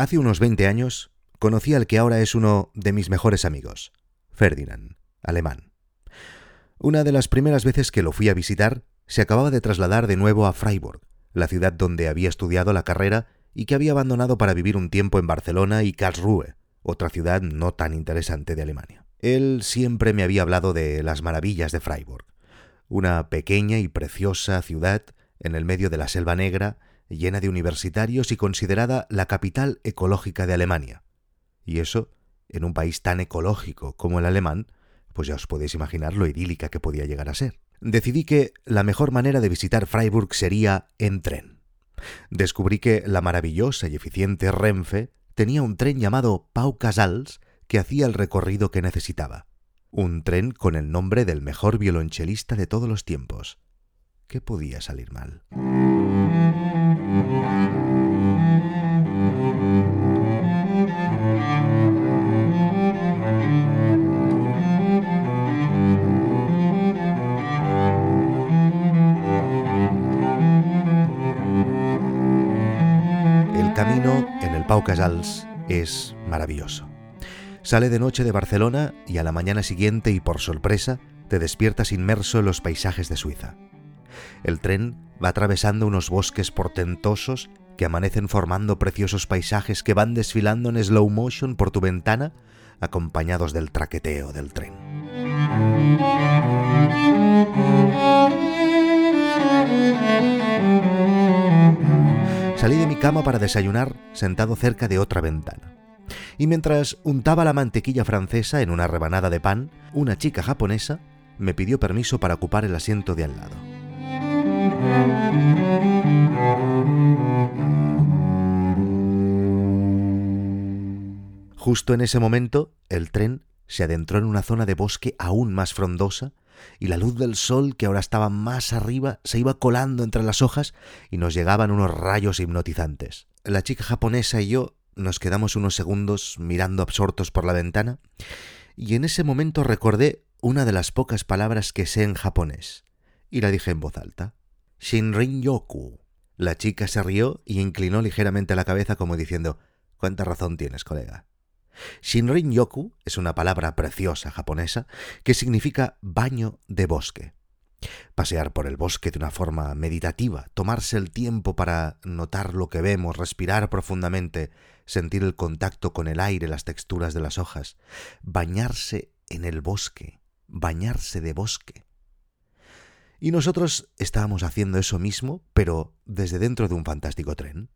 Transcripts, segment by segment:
Hace unos 20 años conocí al que ahora es uno de mis mejores amigos, Ferdinand, alemán. Una de las primeras veces que lo fui a visitar, se acababa de trasladar de nuevo a Freiburg, la ciudad donde había estudiado la carrera y que había abandonado para vivir un tiempo en Barcelona y Karlsruhe, otra ciudad no tan interesante de Alemania. Él siempre me había hablado de las maravillas de Freiburg, una pequeña y preciosa ciudad en el medio de la Selva Negra, llena de universitarios y considerada la capital ecológica de Alemania. Y eso, en un país tan ecológico como el alemán, pues ya os podéis imaginar lo idílica que podía llegar a ser. Decidí que la mejor manera de visitar Freiburg sería en tren. Descubrí que la maravillosa y eficiente Renfe tenía un tren llamado Pau Casals que hacía el recorrido que necesitaba. Un tren con el nombre del mejor violonchelista de todos los tiempos. ¿Qué podía salir mal? Casals es maravilloso. Sale de noche de Barcelona y a la mañana siguiente y por sorpresa te despiertas inmerso en los paisajes de Suiza. El tren va atravesando unos bosques portentosos que amanecen formando preciosos paisajes que van desfilando en slow motion por tu ventana, acompañados del traqueteo del tren. Salí de mi cama para desayunar sentado cerca de otra ventana. Y mientras untaba la mantequilla francesa en una rebanada de pan, una chica japonesa me pidió permiso para ocupar el asiento de al lado. Justo en ese momento, el tren se adentró en una zona de bosque aún más frondosa y la luz del sol, que ahora estaba más arriba, se iba colando entre las hojas y nos llegaban unos rayos hipnotizantes. La chica japonesa y yo nos quedamos unos segundos mirando absortos por la ventana y en ese momento recordé una de las pocas palabras que sé en japonés y la dije en voz alta. Shinrin Yoku. La chica se rió y inclinó ligeramente la cabeza como diciendo ¿Cuánta razón tienes, colega? Shinrin Yoku es una palabra preciosa japonesa que significa baño de bosque. Pasear por el bosque de una forma meditativa, tomarse el tiempo para notar lo que vemos, respirar profundamente, sentir el contacto con el aire, las texturas de las hojas, bañarse en el bosque, bañarse de bosque. Y nosotros estábamos haciendo eso mismo, pero desde dentro de un fantástico tren.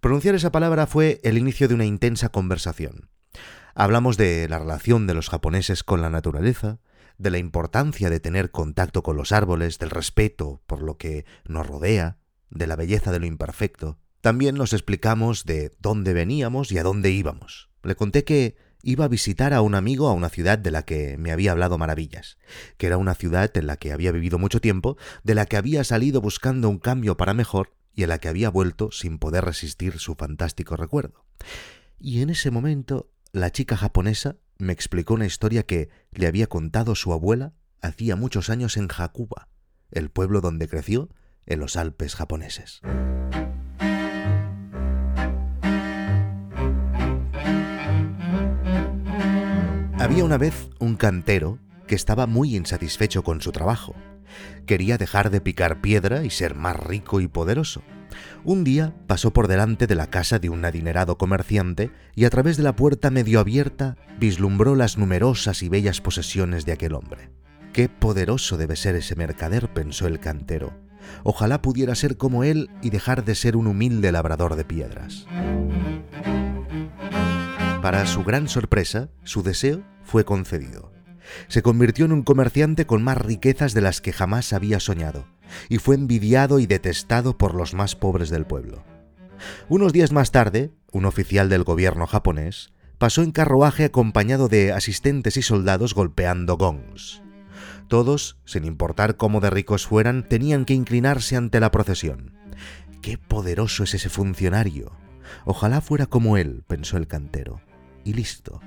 Pronunciar esa palabra fue el inicio de una intensa conversación. Hablamos de la relación de los japoneses con la naturaleza, de la importancia de tener contacto con los árboles, del respeto por lo que nos rodea, de la belleza de lo imperfecto. También nos explicamos de dónde veníamos y a dónde íbamos. Le conté que iba a visitar a un amigo a una ciudad de la que me había hablado maravillas, que era una ciudad en la que había vivido mucho tiempo, de la que había salido buscando un cambio para mejor y a la que había vuelto sin poder resistir su fantástico recuerdo. Y en ese momento la chica japonesa me explicó una historia que le había contado su abuela hacía muchos años en Hakuba, el pueblo donde creció en los Alpes japoneses. Había una vez un cantero que estaba muy insatisfecho con su trabajo. Quería dejar de picar piedra y ser más rico y poderoso. Un día pasó por delante de la casa de un adinerado comerciante y a través de la puerta medio abierta vislumbró las numerosas y bellas posesiones de aquel hombre. Qué poderoso debe ser ese mercader, pensó el cantero. Ojalá pudiera ser como él y dejar de ser un humilde labrador de piedras. Para su gran sorpresa, su deseo fue concedido se convirtió en un comerciante con más riquezas de las que jamás había soñado, y fue envidiado y detestado por los más pobres del pueblo. Unos días más tarde, un oficial del gobierno japonés pasó en carruaje acompañado de asistentes y soldados golpeando gongs. Todos, sin importar cómo de ricos fueran, tenían que inclinarse ante la procesión. ¡Qué poderoso es ese funcionario! Ojalá fuera como él, pensó el cantero. Y listo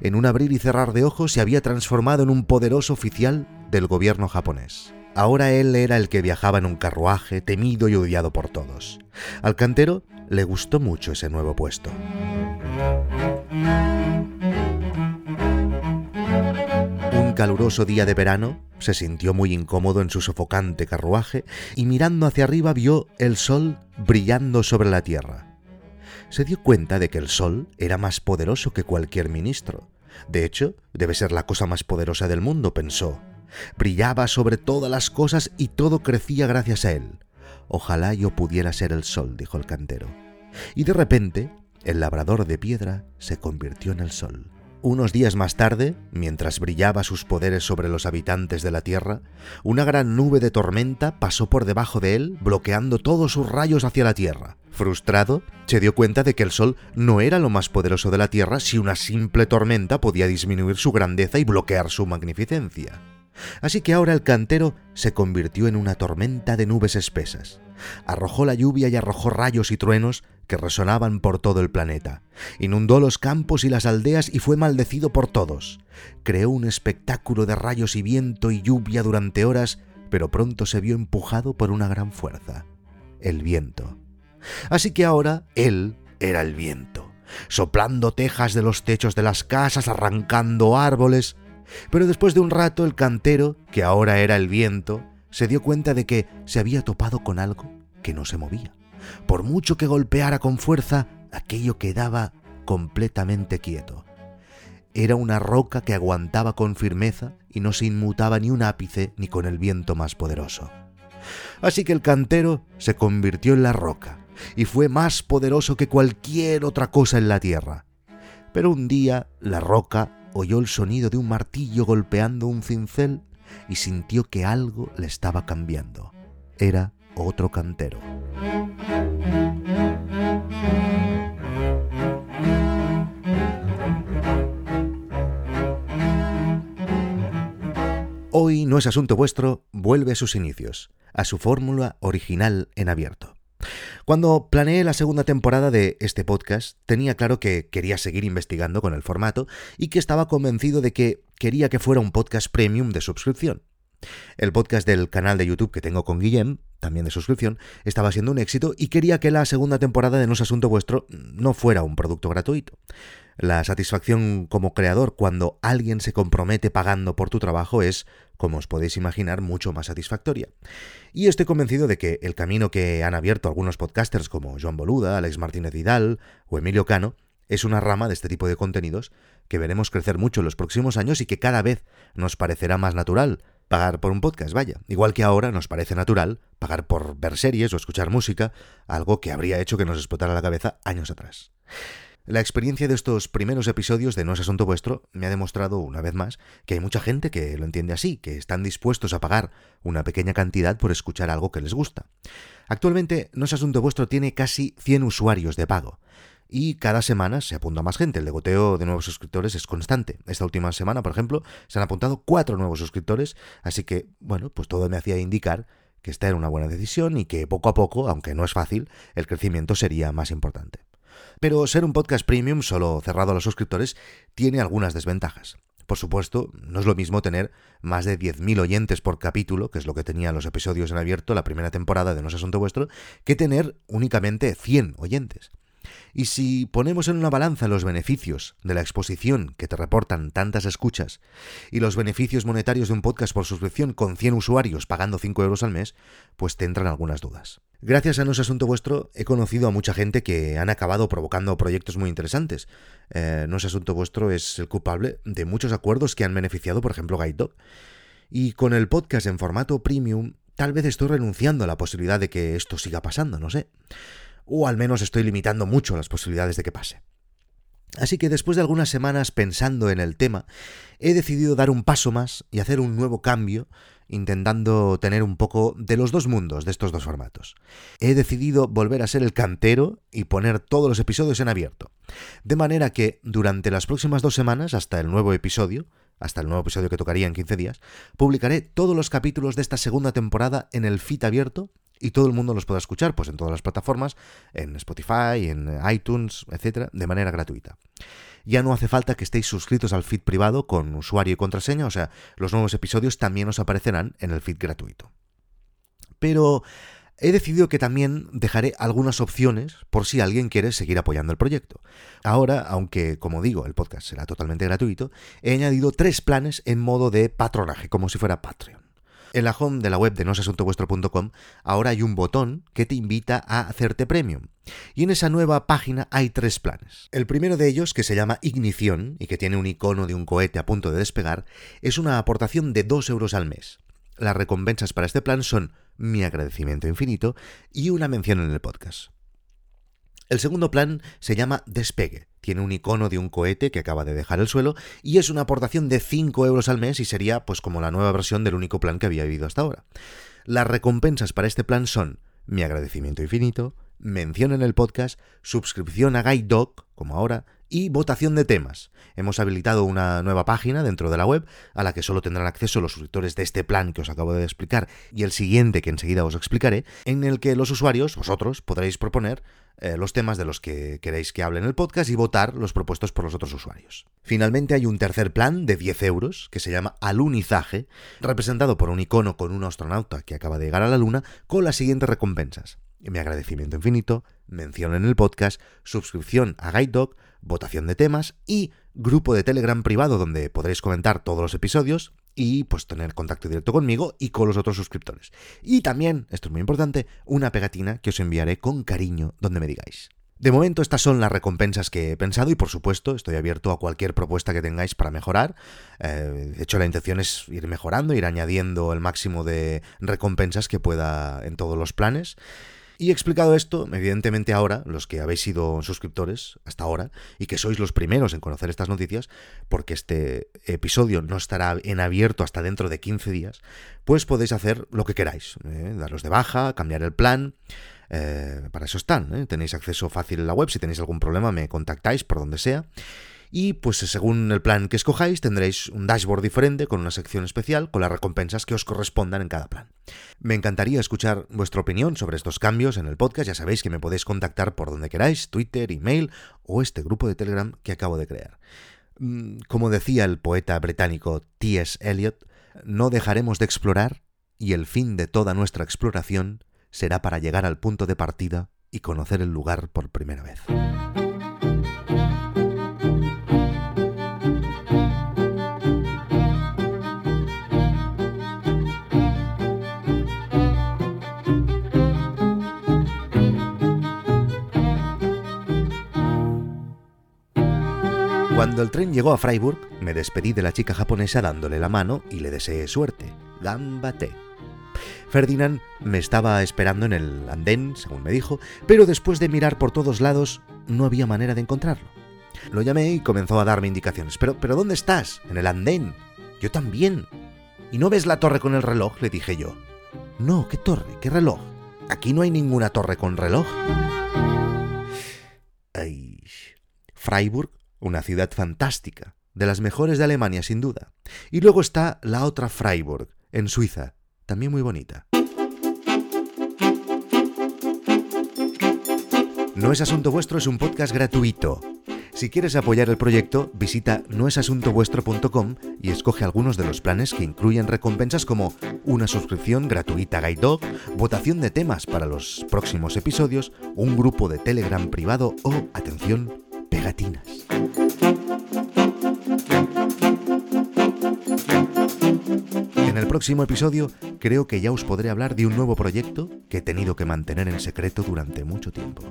en un abrir y cerrar de ojos se había transformado en un poderoso oficial del gobierno japonés. Ahora él era el que viajaba en un carruaje, temido y odiado por todos. Al cantero le gustó mucho ese nuevo puesto. Un caluroso día de verano, se sintió muy incómodo en su sofocante carruaje y mirando hacia arriba vio el sol brillando sobre la tierra. Se dio cuenta de que el sol era más poderoso que cualquier ministro. De hecho, debe ser la cosa más poderosa del mundo, pensó. Brillaba sobre todas las cosas y todo crecía gracias a él. Ojalá yo pudiera ser el sol, dijo el cantero. Y de repente, el labrador de piedra se convirtió en el sol. Unos días más tarde, mientras brillaba sus poderes sobre los habitantes de la Tierra, una gran nube de tormenta pasó por debajo de él, bloqueando todos sus rayos hacia la Tierra. Frustrado, se dio cuenta de que el Sol no era lo más poderoso de la Tierra si una simple tormenta podía disminuir su grandeza y bloquear su magnificencia. Así que ahora el cantero se convirtió en una tormenta de nubes espesas. Arrojó la lluvia y arrojó rayos y truenos que resonaban por todo el planeta. Inundó los campos y las aldeas y fue maldecido por todos. Creó un espectáculo de rayos y viento y lluvia durante horas, pero pronto se vio empujado por una gran fuerza, el viento. Así que ahora él era el viento, soplando tejas de los techos de las casas, arrancando árboles, pero después de un rato el cantero, que ahora era el viento, se dio cuenta de que se había topado con algo que no se movía. Por mucho que golpeara con fuerza, aquello quedaba completamente quieto. Era una roca que aguantaba con firmeza y no se inmutaba ni un ápice ni con el viento más poderoso. Así que el cantero se convirtió en la roca y fue más poderoso que cualquier otra cosa en la tierra. Pero un día la roca oyó el sonido de un martillo golpeando un cincel y sintió que algo le estaba cambiando. Era otro cantero. Hoy no es asunto vuestro, vuelve a sus inicios, a su fórmula original en abierto. Cuando planeé la segunda temporada de este podcast, tenía claro que quería seguir investigando con el formato y que estaba convencido de que quería que fuera un podcast premium de suscripción. El podcast del canal de YouTube que tengo con Guillem, también de suscripción, estaba siendo un éxito y quería que la segunda temporada de No es Asunto Vuestro no fuera un producto gratuito. La satisfacción como creador cuando alguien se compromete pagando por tu trabajo es, como os podéis imaginar, mucho más satisfactoria. Y estoy convencido de que el camino que han abierto algunos podcasters como Joan Boluda, Alex Martínez Vidal o Emilio Cano es una rama de este tipo de contenidos que veremos crecer mucho en los próximos años y que cada vez nos parecerá más natural pagar por un podcast, vaya. Igual que ahora nos parece natural pagar por ver series o escuchar música, algo que habría hecho que nos explotara la cabeza años atrás. La experiencia de estos primeros episodios de No es Asunto Vuestro me ha demostrado una vez más que hay mucha gente que lo entiende así, que están dispuestos a pagar una pequeña cantidad por escuchar algo que les gusta. Actualmente No es Asunto Vuestro tiene casi 100 usuarios de pago y cada semana se apunta más gente. El degoteo de nuevos suscriptores es constante. Esta última semana, por ejemplo, se han apuntado cuatro nuevos suscriptores, así que, bueno, pues todo me hacía indicar que esta era una buena decisión y que poco a poco, aunque no es fácil, el crecimiento sería más importante. Pero ser un podcast premium solo cerrado a los suscriptores tiene algunas desventajas. Por supuesto, no es lo mismo tener más de 10.000 oyentes por capítulo, que es lo que tenían los episodios en abierto la primera temporada de No es Asunto Vuestro, que tener únicamente 100 oyentes. Y si ponemos en una balanza los beneficios de la exposición que te reportan tantas escuchas y los beneficios monetarios de un podcast por suscripción con 100 usuarios pagando 5 euros al mes, pues te entran algunas dudas. Gracias a No es Asunto Vuestro he conocido a mucha gente que han acabado provocando proyectos muy interesantes. Eh, no es Asunto Vuestro es el culpable de muchos acuerdos que han beneficiado, por ejemplo, Guide Dog. Y con el podcast en formato premium, tal vez estoy renunciando a la posibilidad de que esto siga pasando, no sé o al menos estoy limitando mucho las posibilidades de que pase. Así que después de algunas semanas pensando en el tema, he decidido dar un paso más y hacer un nuevo cambio, intentando tener un poco de los dos mundos de estos dos formatos. He decidido volver a ser el cantero y poner todos los episodios en abierto. De manera que durante las próximas dos semanas, hasta el nuevo episodio, hasta el nuevo episodio que tocaría en 15 días, publicaré todos los capítulos de esta segunda temporada en el feed abierto y todo el mundo los pueda escuchar pues en todas las plataformas, en Spotify, en iTunes, etcétera, de manera gratuita. Ya no hace falta que estéis suscritos al feed privado con usuario y contraseña, o sea, los nuevos episodios también os aparecerán en el feed gratuito. Pero he decidido que también dejaré algunas opciones por si alguien quiere seguir apoyando el proyecto. Ahora, aunque como digo, el podcast será totalmente gratuito, he añadido tres planes en modo de patronaje, como si fuera Patreon. En la home de la web de nosasuntovuestro.com ahora hay un botón que te invita a hacerte premium. Y en esa nueva página hay tres planes. El primero de ellos, que se llama Ignición y que tiene un icono de un cohete a punto de despegar, es una aportación de 2 euros al mes. Las recompensas para este plan son mi agradecimiento infinito y una mención en el podcast. El segundo plan se llama Despegue. Tiene un icono de un cohete que acaba de dejar el suelo y es una aportación de 5 euros al mes y sería pues como la nueva versión del único plan que había habido hasta ahora. Las recompensas para este plan son mi agradecimiento infinito, mención en el podcast, suscripción a Guide Dog, como ahora, y votación de temas. Hemos habilitado una nueva página dentro de la web a la que solo tendrán acceso los suscriptores de este plan que os acabo de explicar y el siguiente que enseguida os explicaré, en el que los usuarios, vosotros, podréis proponer eh, los temas de los que queréis que hable en el podcast y votar los propuestos por los otros usuarios. Finalmente hay un tercer plan de 10 euros que se llama Alunizaje, representado por un icono con un astronauta que acaba de llegar a la Luna con las siguientes recompensas. Mi agradecimiento infinito, mención en el podcast, suscripción a Guide Dog, votación de temas y grupo de Telegram privado donde podréis comentar todos los episodios y pues tener contacto directo conmigo y con los otros suscriptores. Y también, esto es muy importante, una pegatina que os enviaré con cariño donde me digáis. De momento estas son las recompensas que he pensado y por supuesto estoy abierto a cualquier propuesta que tengáis para mejorar. Eh, de hecho la intención es ir mejorando, ir añadiendo el máximo de recompensas que pueda en todos los planes. Y explicado esto, evidentemente ahora, los que habéis sido suscriptores hasta ahora y que sois los primeros en conocer estas noticias, porque este episodio no estará en abierto hasta dentro de 15 días, pues podéis hacer lo que queráis, ¿eh? daros de baja, cambiar el plan. Eh, para eso están, ¿eh? tenéis acceso fácil en la web, si tenéis algún problema me contactáis por donde sea y pues según el plan que escojáis tendréis un dashboard diferente con una sección especial con las recompensas que os correspondan en cada plan. Me encantaría escuchar vuestra opinión sobre estos cambios en el podcast, ya sabéis que me podéis contactar por donde queráis, Twitter, email o este grupo de Telegram que acabo de crear. Mm, como decía el poeta británico T.S. Eliot, no dejaremos de explorar y el fin de toda nuestra exploración será para llegar al punto de partida y conocer el lugar por primera vez. Cuando el tren llegó a Freiburg, me despedí de la chica japonesa dándole la mano y le deseé suerte. Gambate. Ferdinand me estaba esperando en el andén, según me dijo, pero después de mirar por todos lados no había manera de encontrarlo. Lo llamé y comenzó a darme indicaciones. Pero, pero ¿dónde estás? En el andén. Yo también. ¿Y no ves la torre con el reloj? le dije yo. No, ¿qué torre? ¿Qué reloj? Aquí no hay ninguna torre con reloj. Ay. Freiburg una ciudad fantástica, de las mejores de Alemania sin duda. Y luego está la otra Freiburg, en Suiza, también muy bonita. No es asunto vuestro es un podcast gratuito. Si quieres apoyar el proyecto, visita noesasuntovuestro.com y escoge algunos de los planes que incluyen recompensas como una suscripción gratuita a Guide Dog, votación de temas para los próximos episodios, un grupo de Telegram privado o, atención, En el próximo episodio creo que ya os podré hablar de un nuevo proyecto que he tenido que mantener en secreto durante mucho tiempo.